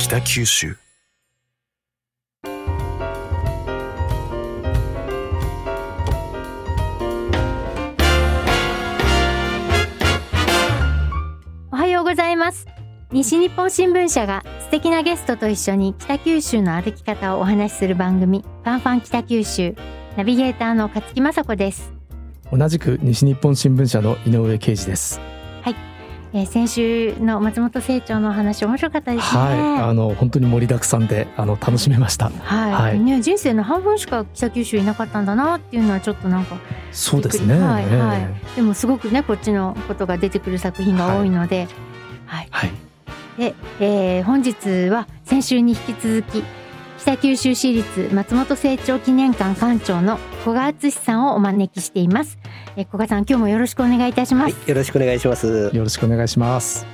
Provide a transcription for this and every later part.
北九州。おはようございます。西日本新聞社が素敵なゲストと一緒に北九州の歩き方をお話しする番組ファンファン北九州ナビゲーターの勝木雅子です、同じく西日本新聞社の井上啓二です。えー先週の松本清張のお話面白かったですね。はい、あの本当に盛りだくさんであの楽しめました。はい、はい。ね人生の半分しか北九州いなかったんだなっていうのはちょっとなんかそうですね。はいはい。ええ。でもすごくねこっちのことが出てくる作品が多いので、はい。はい。で、えー本日は先週に引き続き北九州市立松本清張記念館館長の古賀敦さんをお招きしています。えー古賀さん今日もよろしくお願いいたします。はい、よろしくお願いします。よろしくお願いします。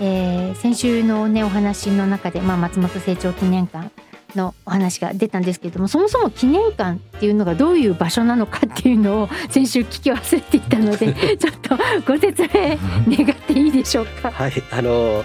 えー先週のねお話の中で、まあ、松本清張記念館のお話が出たんですけれどもそもそも記念館っていうのがどういう場所なのかっていうのを 先週聞き忘れていたので ちょっとご説明願っていいでしょうか？はい、あの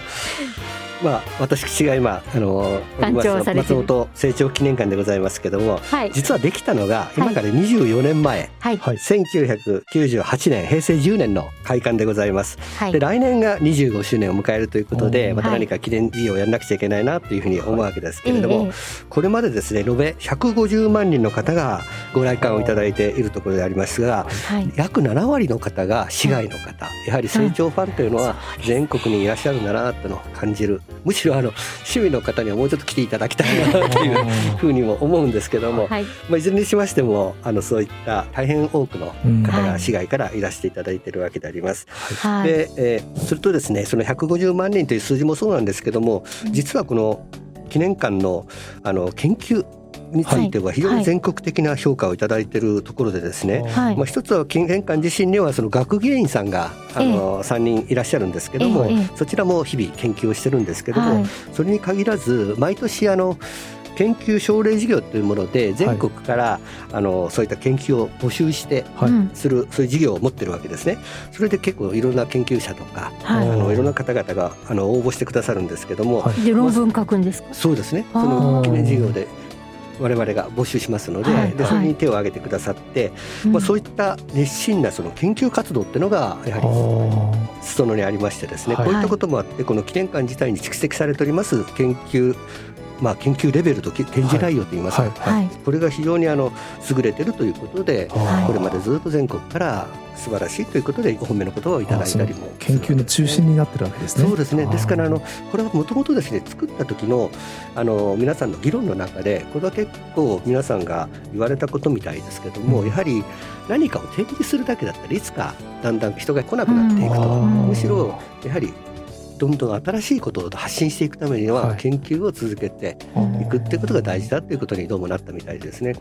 まあ私が今あの松本清張記念館でございますけども、はい、実はできたのが今から24年前、はい、はい。1998年平成10年の開館でございます。はい。で、来年が25周年を迎えるということで、また何か記念事業をやらなくちゃいけないなというふうに思うわけですけれども、ええこれまでですね延べ150万人の方がご来館をいただいているところでありますが、はい、約7割の方が市外の方、やはり成長ファンというのは全国にいらっしゃるんだなというのを感じるむしろあの趣味の方にはもうちょっと来ていただきたいなというふうにも思うんですけども、はい、まあ、いずれにしましてもあのそういった大変多くのうん方はいが市外からいらしていただいているわけであります。はい、で、えーそれとですねその150万人という数字もそうなんですけども実はこの記念館のあの研究については非常に全国的な評価をいただいているところでですね、はい。まあ、一つは記念館自身にはその学芸員さんがあの3人いらっしゃるんですけども、えええそちらも日々研究をしてるんですけども、はい。それに限らず毎年あの研究奨励事業というもので全国から、あのそういった研究を募集してするそういう事業を持ってるわけですね。それで結構いろんな研究者とか、はい。あのいろんな方々があの応募してくださるんですけども、はい。で論文書くんですか？そうですね。その記念事業で我々が募集しますので、はい。でそれに手を挙げてくださって、うんまあそういった熱心なその研究活動っていうのがやはりあ裾野にありましてですね、はい。こういったこともあってこの記念館自体に蓄積されております研究まあ研究レベルとき展示内容といいますか、はいはい、これが非常にあの優れてるということで、あ。これまでずっと全国から素晴らしいということでお褒めの言葉をいただいたりも研究の中心になってるわけですね。そうですね。ですからあのーこれはもともとですね作った時のあの皆さんの議論の中でこれは結構皆さんが言われたことみたいですけども、うん。やはり何かを展示するだけだったらいつかだんだん人が来なくなっていくと、うん。むしろやはりどんどん新しいことを発信していくためにははい研究を続けていくっていうことが大事だっていうことにどうもなったみたいですね。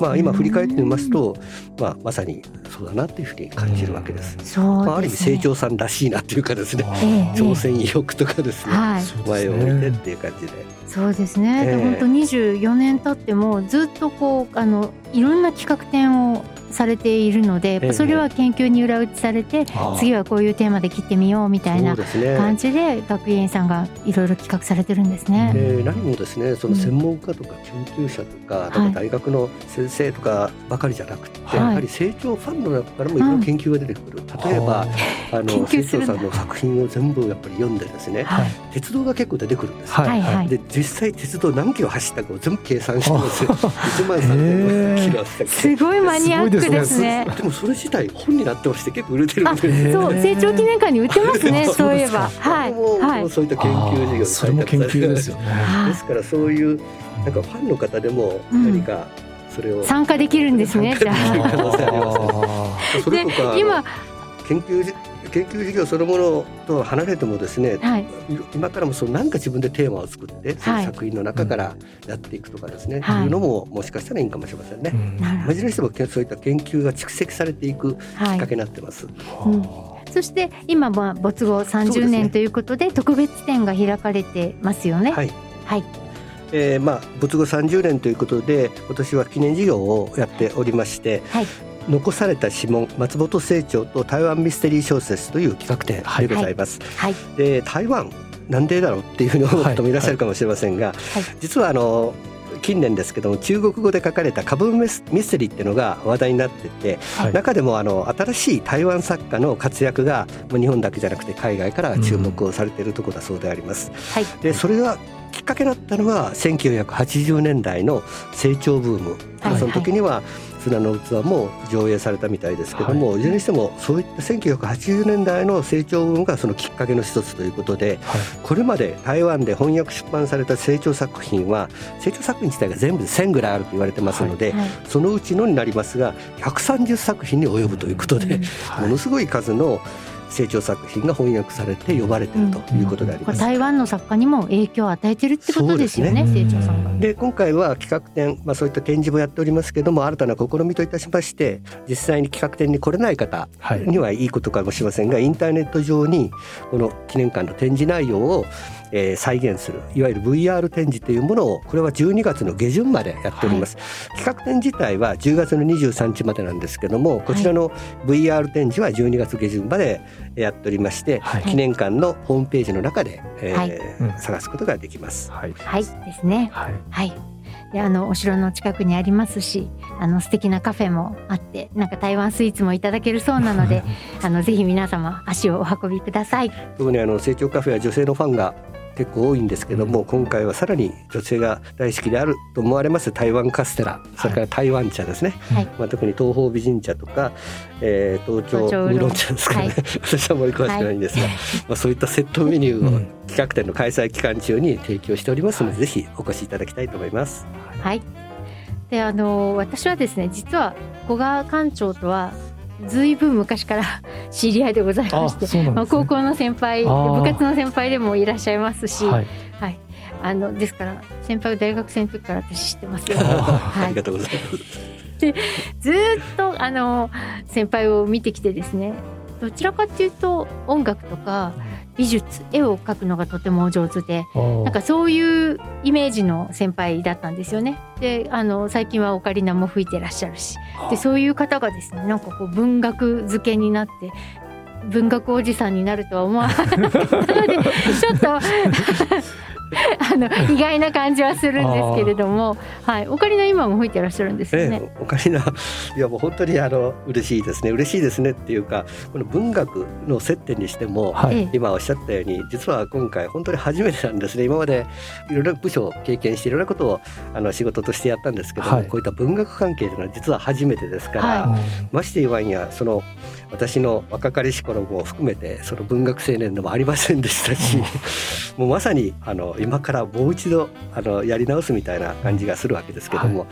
まあ今振り返ってみますと、まあまさにそうだなっていうふうに感じるわけです。そうまあ、ある意味。成長さんらしいなっていうかですね、挑戦意欲とかですね、はい、そうです前をね向いてっていう感じで。そうですね。本当24年経ってもずっとこうあのいろんな企画展をされているので、それは研究に裏打ちされて、次はこういうテーマで切ってみようみたいな。感じで学芸員さんがいろいろ企画されてるんですね。で何もですねその専門家とか研究者とか,、か大学の先生とかばかりじゃなくて、はい。やはり成長ファンの中からもいろいろ研究が出てくる、例えばあ研の。成長さんの作品を全部やっぱり読んでですね、はい。鉄道が結構出てくるんですよ、はいで実際鉄道何キロ走ったかを全部計算してですよ。1万3000キロ走ったすごいマニアックですね。でもそれ自体本になってまして結構売れてるんあ、でそう成長記念館に売ってますね。そういえば、はいはい。そういった研究事業にそれも研究ですよね。はですからそういうなんかファンの方でもうん何かそれを、参加できるんですね。じゃあそれとかで今研究じ研究事業そのものと離れてもですね、あ、はい、今からもそのなんか自分でテーマを作って、その作品の中からやっていくとかですね、はいい、うのももしかしたらいいかもしれませんね。ーうんなるほいずれにしてもそういった研究が蓄積されていくきっかけ。になってます。うんそして今は没後30そうですね年ということで特別展が開かれてますよね。はい。はい。えーまあ没後30年ということで今年は記念事業をやっておりまして、はい残された指紋松本清張と台湾ミステリー小説という企画展でございます。はい。で台湾なんでだろうっていうふうに思う方もいらっしゃるかもしれませんが、はい。実はあの近年ですけども中国語で書かれた「カブミスミステリー」っていうのが話題になってて、はい。中でもあの新しい台湾作家の活躍がもう日本だけじゃなくて海外から注目をされているところだそうであります。はい。でそれがきっかけだったのは1980年代の成長ブーム、はい。その時には砂の器も上映されたみたいですけども、い、ずれにしてもそういった1980年代の成長ブームがそのきっかけの一つということではい。これまで台湾で翻訳出版された成長作品は成長作品自体が全部で1000ぐらいあると言われてますので、はい。そのうちのになりますが130作品に及ぶということで、はい。ものすごい数の成長作品が翻訳されて呼ばれているということであります。これ台湾の作家にも影響を与えてるってことですよねそうですね成長さんが。で今回は企画展、まあ、そういった展示もやっておりますけども新たな試みといたしまして実際に企画展に来れない方はいにはいいことかもしれませんがインターネット上にこの記念館の展示内容を、えー再現するいわゆる VR 展示というものをこれは12月の下旬までやっております、企画展自体は10月の23日までなんですけどもこちらの VR 展示は12月下旬までやっておりまして、はい。記念館のホームページの中で、えーはい。うん探すことができます。はい。はい。ですね。はい。はい。であのお城の近くにありますしあの素敵なカフェもあってなんか台湾スイーツもいただけるそうなので あのぜひ皆様足をお運びください。特にあの成長カフェは女性のファンが結構多いんですけども、今回はさらに女性が大好きであると思われます台湾カステラ。それから台湾茶ですね、はい。まあ、特に東方美人茶とか、えー、東京ウーロン茶ですかね、はい。私はあまり詳しくないんですが、まあ、そういったセットメニューをうん企画展の開催期間中に提供しておりますので、はいぜひお越しいただきたいと思います。はい。であの私はですね実は古賀館長とはずいぶん昔から 知り合いでございまあして。ねまあ高校の先輩部活の先輩でもいらっしゃいますし、はいあのですから先輩は大学生の時から私知ってますよ。あはい りがとうございます。ずーっとあの先輩を見てきてですねどちらかっていうと音楽とか美術絵を描くのがとてもお上手でななんかそういうイメージの先輩だったんですよね。であの最近はオカリナも吹いてらっしゃるし。でそういう方がですねなんかこう文学漬けになって文学おじさんになるとは思わなかったので ちょっと あの意外な感じはするんですけれども、はい、オカリナ今も吹いてらっしゃるんですよね。ええ、おかしないやもう本当にあの嬉しいですね。嬉しいですねっていうかこの文学の接点にしても、はい。ええ今おっしゃったように実は今回本当に初めてなんですね。今までいろいろな部署を経験していろんなことをあの仕事としてやったんですけども、はい。こういった文学関係というのは実は初めてですから、はまして言わんやその私の若かりし頃も含めてその文学青年でもありませんでしたし、もうまさにあの今からもう一度あのやり直すみたいな感じがするわけですけども、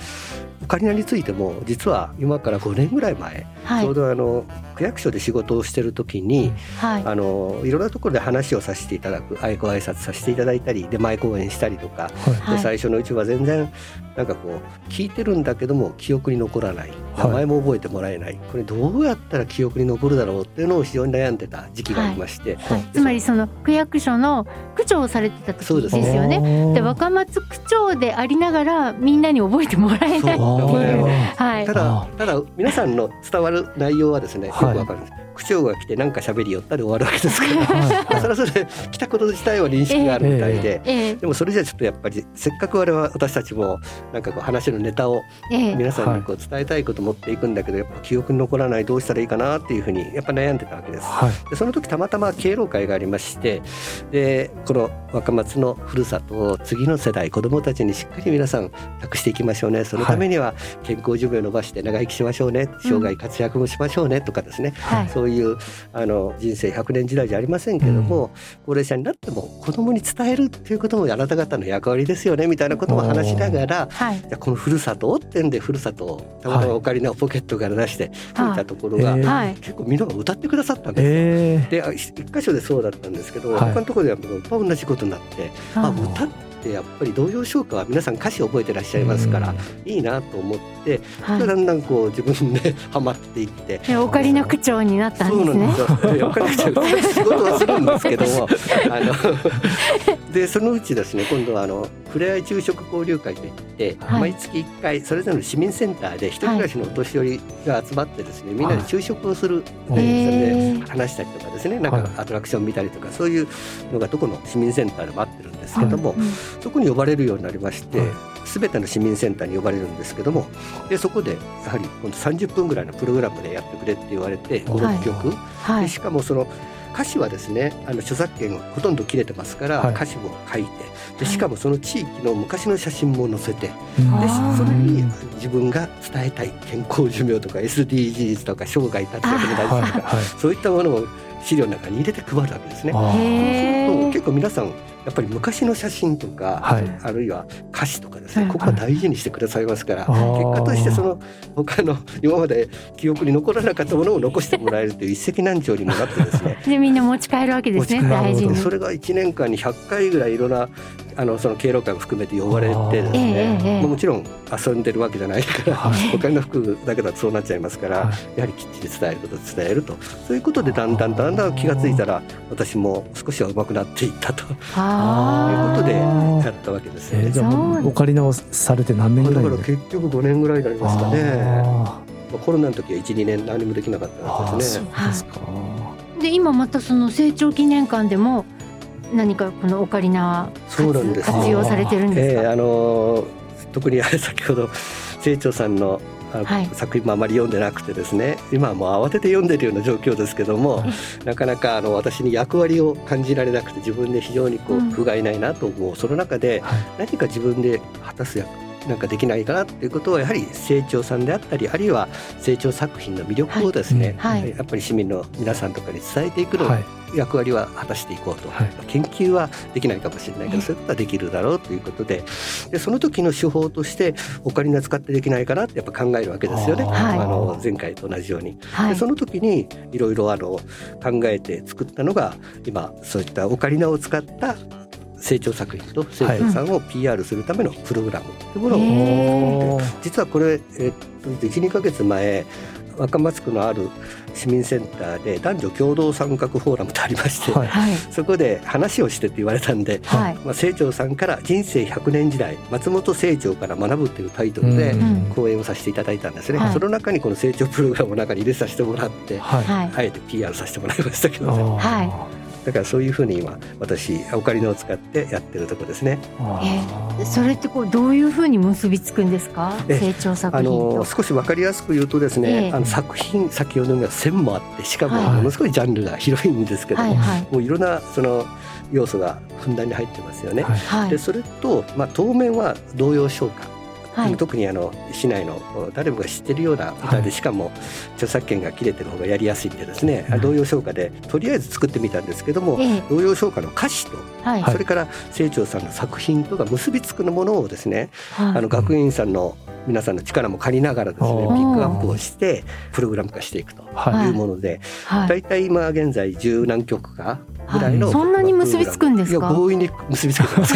オカリナについても実は今から5年ぐらい前、はい。ちょうどあの区役所で仕事をしてる時に、はい。あのいろんなところで話をさせていただくあいご挨拶させていただいたり出前講演したりとか、はい。はい。で最初のうちは全然なんかこう聞いてるんだけども記憶に残らない。名はい。前も覚えてもらえない、これどうやったら記憶に残るだろうっていうのを非常に悩んでた時期がありまして、はい、つまりその区役所の区長をされてた時ですすよね。ね。で若松区長でありながらみんなに覚えてもらえないっていう。はい。ただあただ皆さんの伝わる内容はですねよくはいわかるんです、区長が来て何か喋り寄ったで終わるわけですから。はい。それはそれで来たこと自体は認識があるみたいで。ええ。でもそれじゃちょっとやっぱりせっかく我々私たちもなんかこう話のネタをええ。皆さんにこう伝えたいこと持っていくんだけどやっぱ記憶に残らないどうしたらいいかなっていうふうにやっぱ悩んでたわけです。はい。でその時たまたま敬老会がありましてでこの若松のふるさとを次の世代子どもたちにしっかり皆さん託していきましょうね。そのためには健康寿命を伸ばして長生きしましょうね。生涯活躍もしましょうね。とかですね、はい。そういうあの人生100年時代じゃありませんけども、高齢者になっても子どもに伝えるっていうこともあなた方の役割ですよねみたいなことも話しながらはい。このふるさとをってんでふるさとをたまたまオカリナをポケットから出して吹い。たところが、はい。結構みんなが歌ってくださったんですよ。えであ一一箇所でそうだったんですけど、はい。他のところではもう同じことになって、ああ歌っってやっぱり童謡唱歌は皆さん歌詞を覚えてらっしゃいますから、いいなと思って、はい。だんだんこう自分で ハマっていって。でオカリナ区長になったんそうですね。なんですよ。いやお金持ちは仕事はするんですけども、あの でそのうちですね、今度はあのふれあい昼食交流会といって、はい。毎月1回それぞれの市民センターで一人暮らしのお年寄りが集まってですね、みんなで昼食をする、はいでそれへーで話したりとかですね、なんはい。かアトラクション見たりとかそういうのがどこの市民センターでもあってるんですけども、うん。そこに呼ばれるようになりましてはい。すべての市民センターに呼ばれるんですけどもでそこでやはり今度30分ぐらいのプログラムでやってくれって言われてはい。56曲、はい。でしかもその歌詞はですねあの著作権をほとんど切れてますから、はい。歌詞も書いてでしかもその地域の昔の写真も載せてでそれに自分が伝えたい健康寿命とか SDGs とか生涯立つ役にはい立つとか。はい。そういったものを資料の中に入れて配るわけですね。そうすると結構皆さんやっぱり昔の写真とか、はい。あるいは歌詞とかですね、うんここは大事にしてくださいますから、あー。結果としてその他の今まで記憶に残らなかったものを残してもらえるという一石何鳥にもなってですね。で みんな持ち帰るわけですね大事に。でそれが1年間に100回ぐらいいろんなあのその敬老会も含めて呼ばれてですええね、もちろん遊んでるわけじゃないから、はい。他の服だけだとそうなっちゃいますから、はい。やはりきっちり伝えること伝えるとそういうことでだんだんだんだん気がついたら私も少しは上手くなっていったと。いうあことでやったわけですよね。えーじゃあオカリナをされて何年ぐらいで？だから結局5年ぐらいになりますかね。あまあコロナの時は1、2年何もできなかったーあー。そうですね。で今またその成長記念館でも何かこのオカリナはそうなんです。よ活用されてるんですか、ええあのー特にあれ先ほど清張さんのあはい。作品もあまり読んでなくてですね今はもう慌てて読んでるような状況ですけどもなかなかあの私に役割を感じられなくて自分で非常にこううん。不甲斐ないなと思うその中ではい。何か自分で果たす役なんかできないかなっていうことをやはり清張さんであったりあるいは清張作品の魅力をですね、はい。はい。やっぱり市民の皆さんとかに伝えていくのはい役割は果たしていこうと、はい。研究はできないかもしれないけええどそういうことはできるだろうということで。でその時の手法としてオカリナ使ってできないかなってやっぱ考えるわけですよね、はい。あの前回と同じように。はい。でその時にいろいろあの考えて作ったのが今そういったオカリナを使った成長作品と成長さんを PR するためのプログラムというものを、へー。おー実はこれ、えっと12ヶ月前若松区のある市民センターで男女共同参画フォーラムとありまして、はい。はい。そこで話をしてって言われたんで、はい。まあ、清張さんから「人生100年時代松本清張から学ぶ」というタイトルでうん講演をさせていただいたんですね、はいその中にこの成長プログラムを中に入れさせてもらって、はい。はい。あえて PR させてもらいましたけど、ね、だからそういうふうに今私オカリナを使ってやってるとこですね。あー。それってこうどういうふうに結びつくんですか？え成長作あ品と。の少し分かりやすく言うとですね、ええ。あの作品先ほどの線もあってしかもはい。ものすごいジャンルが広いんですけども、はいはい。もういろんなその要素がふんだんに入ってますよね。はい。はい。でそれと、まあ、当面は童謡唱歌、はい。特にあの市内の誰もが知ってるような歌で、はい。しかも著作権が切れてる方がやりやすいんでですね、うん。童謡唱歌でとりあえず作ってみたんですけども、ええ。童謡唱歌の歌詞と、はいはい。それから清張さんの作品とが結びつくものをですね、はい。あの学院さんの皆さんの力も借りながらですね、ピックアップをしてプログラム化していくとはい。いうもので、はい。だいたい今現在十何曲かぐらいの、はい。そんなに結びつくんですか？いや強引に結びつけてます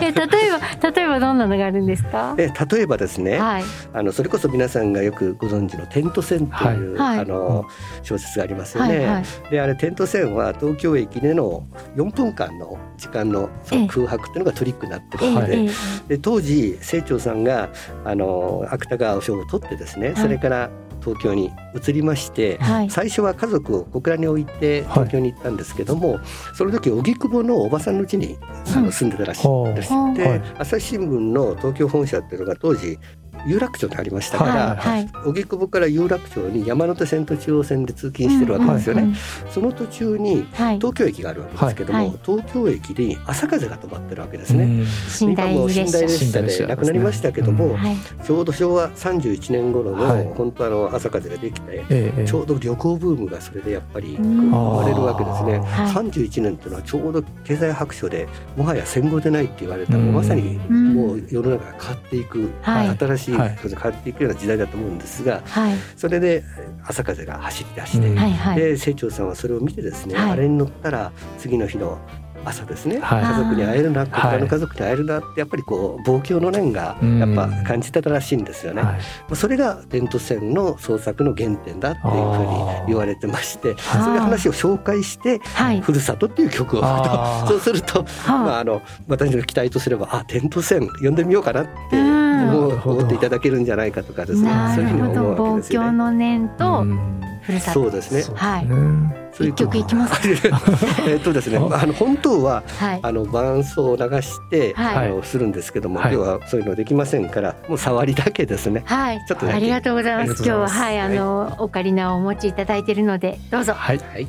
え例えば例えばどんなのがあるんですか？え例えばですね、はい。あのそれこそ皆さんがよくご存知の「テント線」という、はい。あの小説がありますよね。はいはい。であれ「テント線」は東京駅での4分間の時間の空白っていうのがトリックになってるので,、で当時清張さんがあの芥川賞を取ってですね、い。それから東京に移りまして、えはい。最初は家族を小倉に置いて東京に行ったんですけども、その時荻窪のおばさんの家に住んでたらしいんです。はあで、はい。朝日新聞の東京本社っていうのが当時有楽町にありましたから、はいはい。荻窪から有楽町に山手線と中央線で通勤してるわけですよね。うんうんその途中にはい。東京駅があるわけですけども、はいはい。東京駅に朝風が止まってるわけですね。今もう寝台列車で亡くなりましたけども、うん。はい。ちょうど昭和31年頃の、はい。本当あの朝風ができて、ちょうど旅行ブームがそれでやっぱりうん。生まれるわけですね。はい。31年っていうのはちょうど経済白書でもはや戦後でないって言われた、うん。まさにうんもう世の中が変わっていく、はい。新しいはい。変わっていくような時代だと思うんですがはい。それで朝風が走り出して、うん。で清張さんはそれを見てですね、はい。あれに乗ったら次の日の朝ですね、はい。家族に会えるな、こちらはい。の家族に会えるなってやっぱりこう望郷の念がうんやっぱ感じてたらしいんですよね。はい。それが点と線の創作の原点だっていうふうに言われてまして、はい。そういう話を紹介してはい「ふるさと」っていう曲をそうすると、まあ、はあの私の期待とすればあ点と線読んでみようかなってうん。思っていただけるんじゃないかとかですね。なそういうふうに思うわけですよね。望郷の念とうんふるさと。そうですね。はい。一曲いきます えっとですねあの本当ははい。あの伴奏を流して、はい。あのするんですけども、はい。今日はそういうのできませんからもう触りだけですね。はい。ちょっとありがとうございあます。りがとうございます。今日ははいあのオカリナをお持ちいただいているのでどうぞ。はい。はい。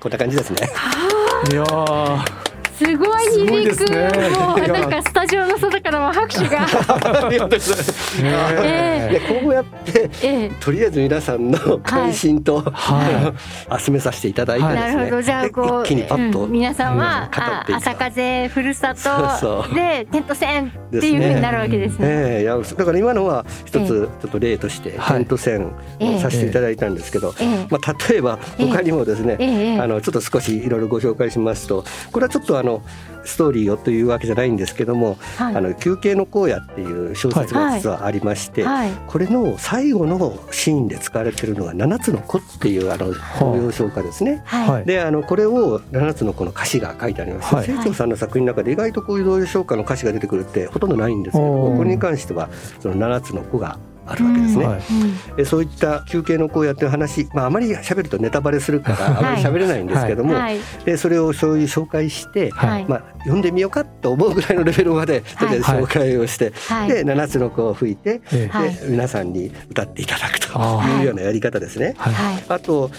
こんな感じですね。いやーすごい響くすね。もうなんかスタジオの外からも拍手が。ありがとうございます。えいやこうやってええ。とりあえず皆さんの関心と、は集めさせていただいてですね。なるほど。じゃあでこう一気にパッと、うん皆さんは、うん朝風ふるさとでテント戦っていうふうになるわけですね。ええいやだから今のは一えつちょっと例としてはい。テント線をさせていただいたんですけど、ええ。まあ、例えば他にもですね、あのちょっと少しいろいろご紹介しますとこれはちょっとあのストーリーをというわけじゃないんですけども「はい。あの休憩の荒野」っていう小説が実はありまして、はい。これの最後のシーンで使われているのが「七つの子」っていうあの童謡唱歌ですね。はい。はい。であのこれを7つのこの歌詞が書いてあります、はい。清張さんの作品の中で意外とこういう童謡唱歌の歌詞が出てくるってほとんどないんですけどおーこれに関してはその7つの子があるわけですね。はい。でそういった休憩の荒野っていう話、まあ、あまり喋るとネタバレするからあまり喋れないんですけども、はい。でそれをそういう紹介して、はい。まあ、読んでみようかと思うぐらいのレベルまでとりあえず紹介をして、はい。で7つの子を吹いて、で皆さんに歌っていただくというようなやり方ですね。あと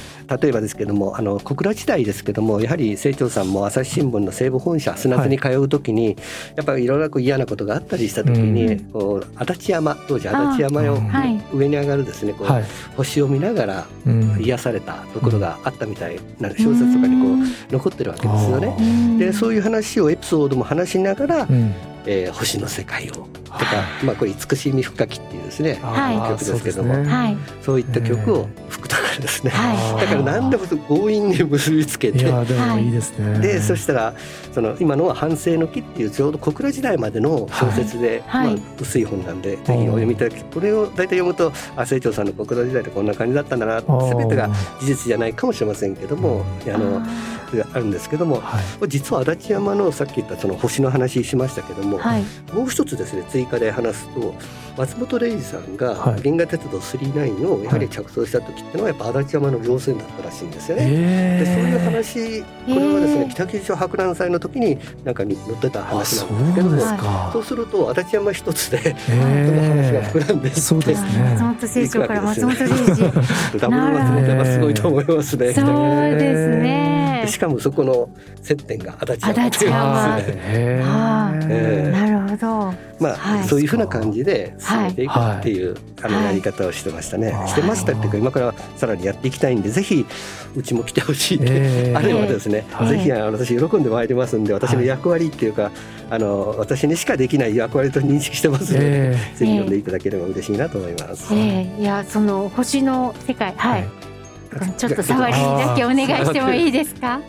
例えばですけどもあの小倉時代ですけどもやはり清張さんも朝日新聞の西部本社砂津に通う時に、やっぱりいろいろこう嫌なことがあったりした時に、うん。こう足立山当時足立山をあはい。上に上がるですねこう、はい。星を見ながらうん。癒されたところがあったみたいな小説とかにこう残ってるわけですよね。うん。でそういう話をエピソードも話しながら、うんえー星の世界をとか、まあ、これ慈しみ深きっていうですねはい曲ですけどもそうね。はい。そういった曲を吹くとかですね、はい。だから何でも強引に結びつけいてやでもいいですね。でそしたらその今のは「反省の木」っていうちょうど小倉時代までの小説で、はい。まあ、薄い本なんでぜひお読みいただきこれを大体読むとあ清張さんの小倉時代ってこんな感じだったんだな全てが事実じゃないかもしれませんけどもあのあるんですけどもはい。実は足立山のさっき言ったその星の話しましたけども、はい。もう一つですね追加で話すと松本零士さんがはい。銀河鉄道39をやはり着想した時っていうのはやっぱ足立山の稜線だったらしいんですよね。えでそういうえ話これはですね、えー北九州博覧祭の時になんかに載ってたあ話そなんですけどもうですそかうすると足立山一つでえその話がえ膨らんでそうですね。松本清張から松本零士。ダブル松本はすごいと思いますね。そうですね。でしかもそこの接点が足立山足立山。というですねなるほど。まあ、はい。そういうふうな感じで進めていくっていう、あのはいやり方をしてましたね、はい。してましたっていうか今からさらにやっていきたいんでぜひうちも来てほしい。って、ええ。あればですね、はい。ぜひあの私喜んでまいりますんで私の役割っていうか、あの私にしかできない役割と認識してますので、えぜひ読んでいただければ嬉しいなと思います。ええ。いやその星の世界えはい、ちょっと触りだけお願いしてもいいですか？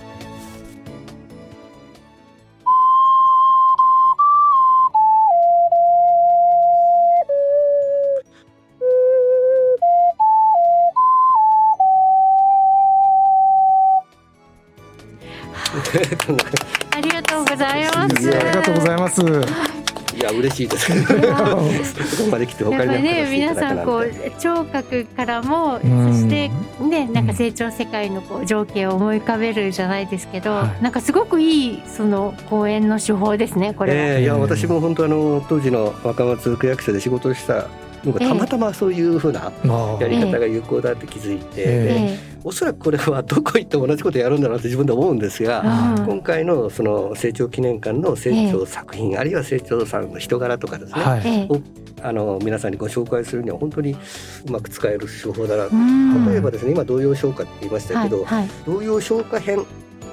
ありがとうございます。いやありがとうございます。いや嬉しいです。やここまで来て他にね皆さんこう聴覚からもうん。そしてねなんか成長世界のこう情景を思い浮かべるじゃないですけど、はい。なんかすごくいいその講演の手法ですねこれは。えーいや私も本当あの当時の若松区役所で仕事をしたのがたまたまそういうふうなあやり方が有効だって気づいて、ええおそらくこれはどこ行っても同じことやるんだろうって自分で思うんですが、うん今回のその成長記念館の成長作品、あるいは成長さんの人柄とかですね、はい。ええ。をあの皆さんにご紹介するには本当にうまく使える手法だな、うん。例えばですね今童謡唱歌って言いましたけど、はいはい。童謡唱歌編っ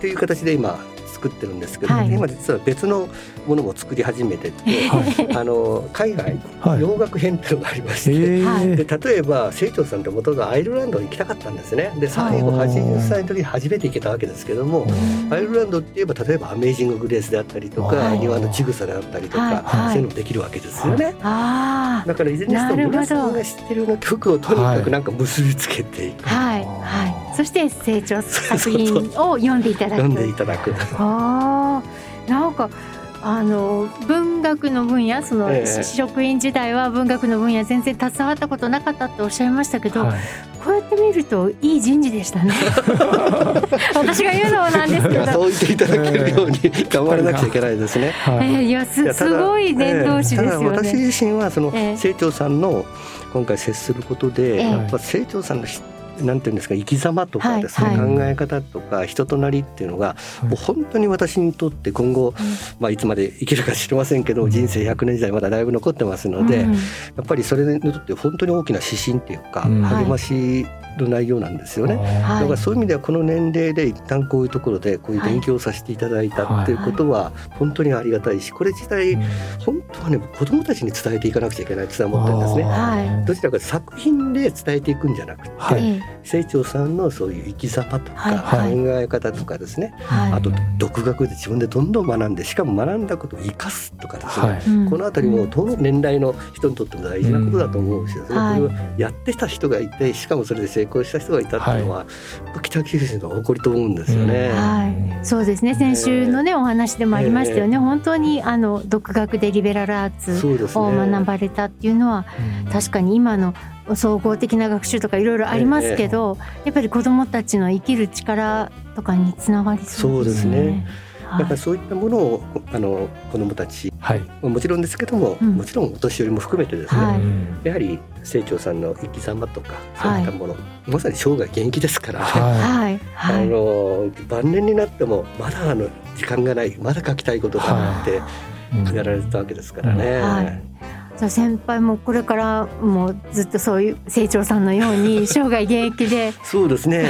ていう形で今作ってるんですけど、はい。今実は別のものも作り始めてて、はあの海外はい。洋楽編っていうのがありまして。えはいえで例えば清張さんって元々アイルランドに行きたかったんですね。で最後はい80歳の時に初めて行けたわけですけどもアイルランドって言えば例えば「アメイジング・グレース」であったりとかはい「庭のちぐさ」であったりとはい。かはい。そういうのもできるわけですよね。だからいずれにしてもなるほど皆さんが知ってるような曲をとにかはい。くなんか結びつけていく、はい。はいそして成長作品を読んでいただく。読んでいただく。あーなんかあの文学の分野その、ええ。職員時代は文学の分野全然携わったことなかったっておっしゃいましたけど、はい。こうやって見るといい人事でしたね。私が言うのもなんですけど、そう言っていただけるように頑張らなくちゃいけないですね。はい。えーいやすすごい伝道師ですええただよ私ね。自身はそのええ。清張さんの今回接することで、ええ。やっぱ清張さんのひなんていうんですか生き様とかですね、はい。はい考え方とか人となりっていうのが、はい。もう本当に私にとって今後、まあ、いつまで生きるか知りませんけど、うん。人生100年時代まだだいぶ残ってますので、うん。やっぱりそれにとって本当に大きな指針っていうか、うん。励ましの内容なんですよね。はいだからそういう意味ではこの年齢で一旦こういうところでこういう勉強をさせていただいたっていうことは本当にありがたいしこれ自体本当はね子どもたちに伝えていかなくちゃいけないって思ってるんですね。はい。どちらか作品で伝えていくんじゃなくて、はい。ええ清張さんのそういう生き様とかはい考え方とかですね、はい。あと独学で自分でどんどん学んでしかも学んだことを生かすとかですね、はい。うん。この辺りもどの年代の人にとっても大事なことだと思うんですよ、うんはやってた人がいてしかもそれで成功した人がいたっていうのは、北九州の誇りと思うんですよね。はい、そうですね。先週のねお話でもありましたよね、本当にあの独学でリベラルアーツをね。学ばれたっていうのは確かに今の総合的な学習とかいろいろありますけど、やっぱり子どもたちの生きる力とかにつながりそうですね。そうですね。はい。だからそういったものをあの子どもたちはい。もちろんですけども、うん。もちろんお年寄りも含めてですね、はい。やはり清張さんの生き様とかそうはいいったもの、まさに生涯現役ですから、ははい。あはい。の晩年になってもまだあの時間がないまだ書きたいことがあってい。やられてたわけですからね。はい。じゃあ先輩もこれからもずっとそういう成長さんのように生涯現役で そうですね。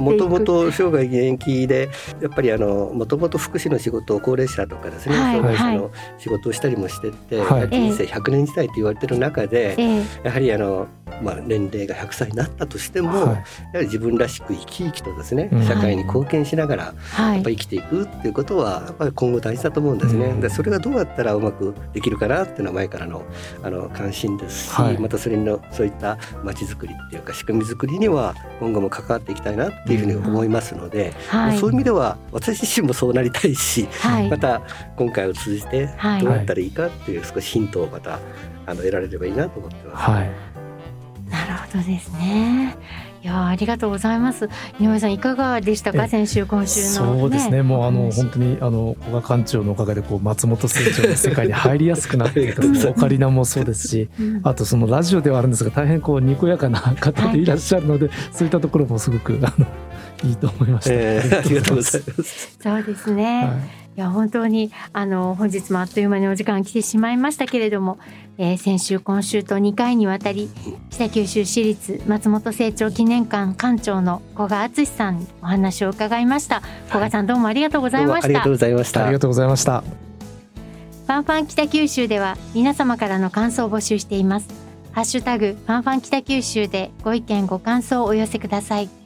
もともと生涯現役でやっぱりあのもともと福祉の仕事を高齢者とかですね、はい障害者の仕事をしたりもしてって、はい。人生100年時代と言われてる中で、ええ。やはりあのまあ年齢が100歳になったとしても、はい。やはり自分らしく生き生きとですねうん。社会に貢献しながらはい。やっぱり生きていくっていうことはやっぱり今後大事だと思うんですね。うん。でそれがどうやったらうまくできるかなっていうのは前からのあの関心ですし、はい。またそれのそういった街づくりっていうか仕組みづくりには今後も関わっていきたいなっていうふうに思いますので、はい。そういう意味では私自身もそうなりたいし、はい。また今回を通じてはい。どうやったらいいかっていう少しヒントをまたあの得られればいいなと思ってます。はいなるほどですね。いやありがとうございます。井上さんいかがでしたか？え先週今週の、ね、そうですねもうあの本当にあの古賀館長のおかげでこう松本清張の世界に入りやすくなっているありがとうございますオカリナもそうですしうんあとそのラジオではあるんですが大変こうにこやかな方でいらっしゃるので、そういったところもすごくあのいいと思いました。えーありがとうございます。そうですね。はいいや本当にあの本日もあっという間にお時間来てしまいましたけれども、えー先週今週と2回にわたり北九州市立松本清張記念館館長の古賀敦さんにお話を伺いました古賀さんどうもありがとうございましたどうもありがとうございましたありが。とうございました。ファンファン北九州では皆様からの感想を募集しています。ハッシュタグファンファン北九州でご意見ご感想をお寄せください。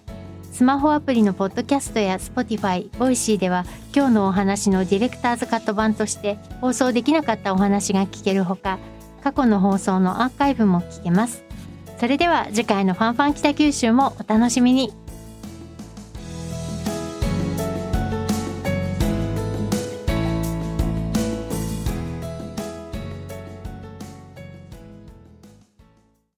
スマホアプリのポッドキャストや Spotify、OICY では今日のお話のディレクターズカット版として放送できなかったお話が聞けるほか過去の放送のアーカイブも聞けます。それでは次回のファンファン北九州もお楽しみに。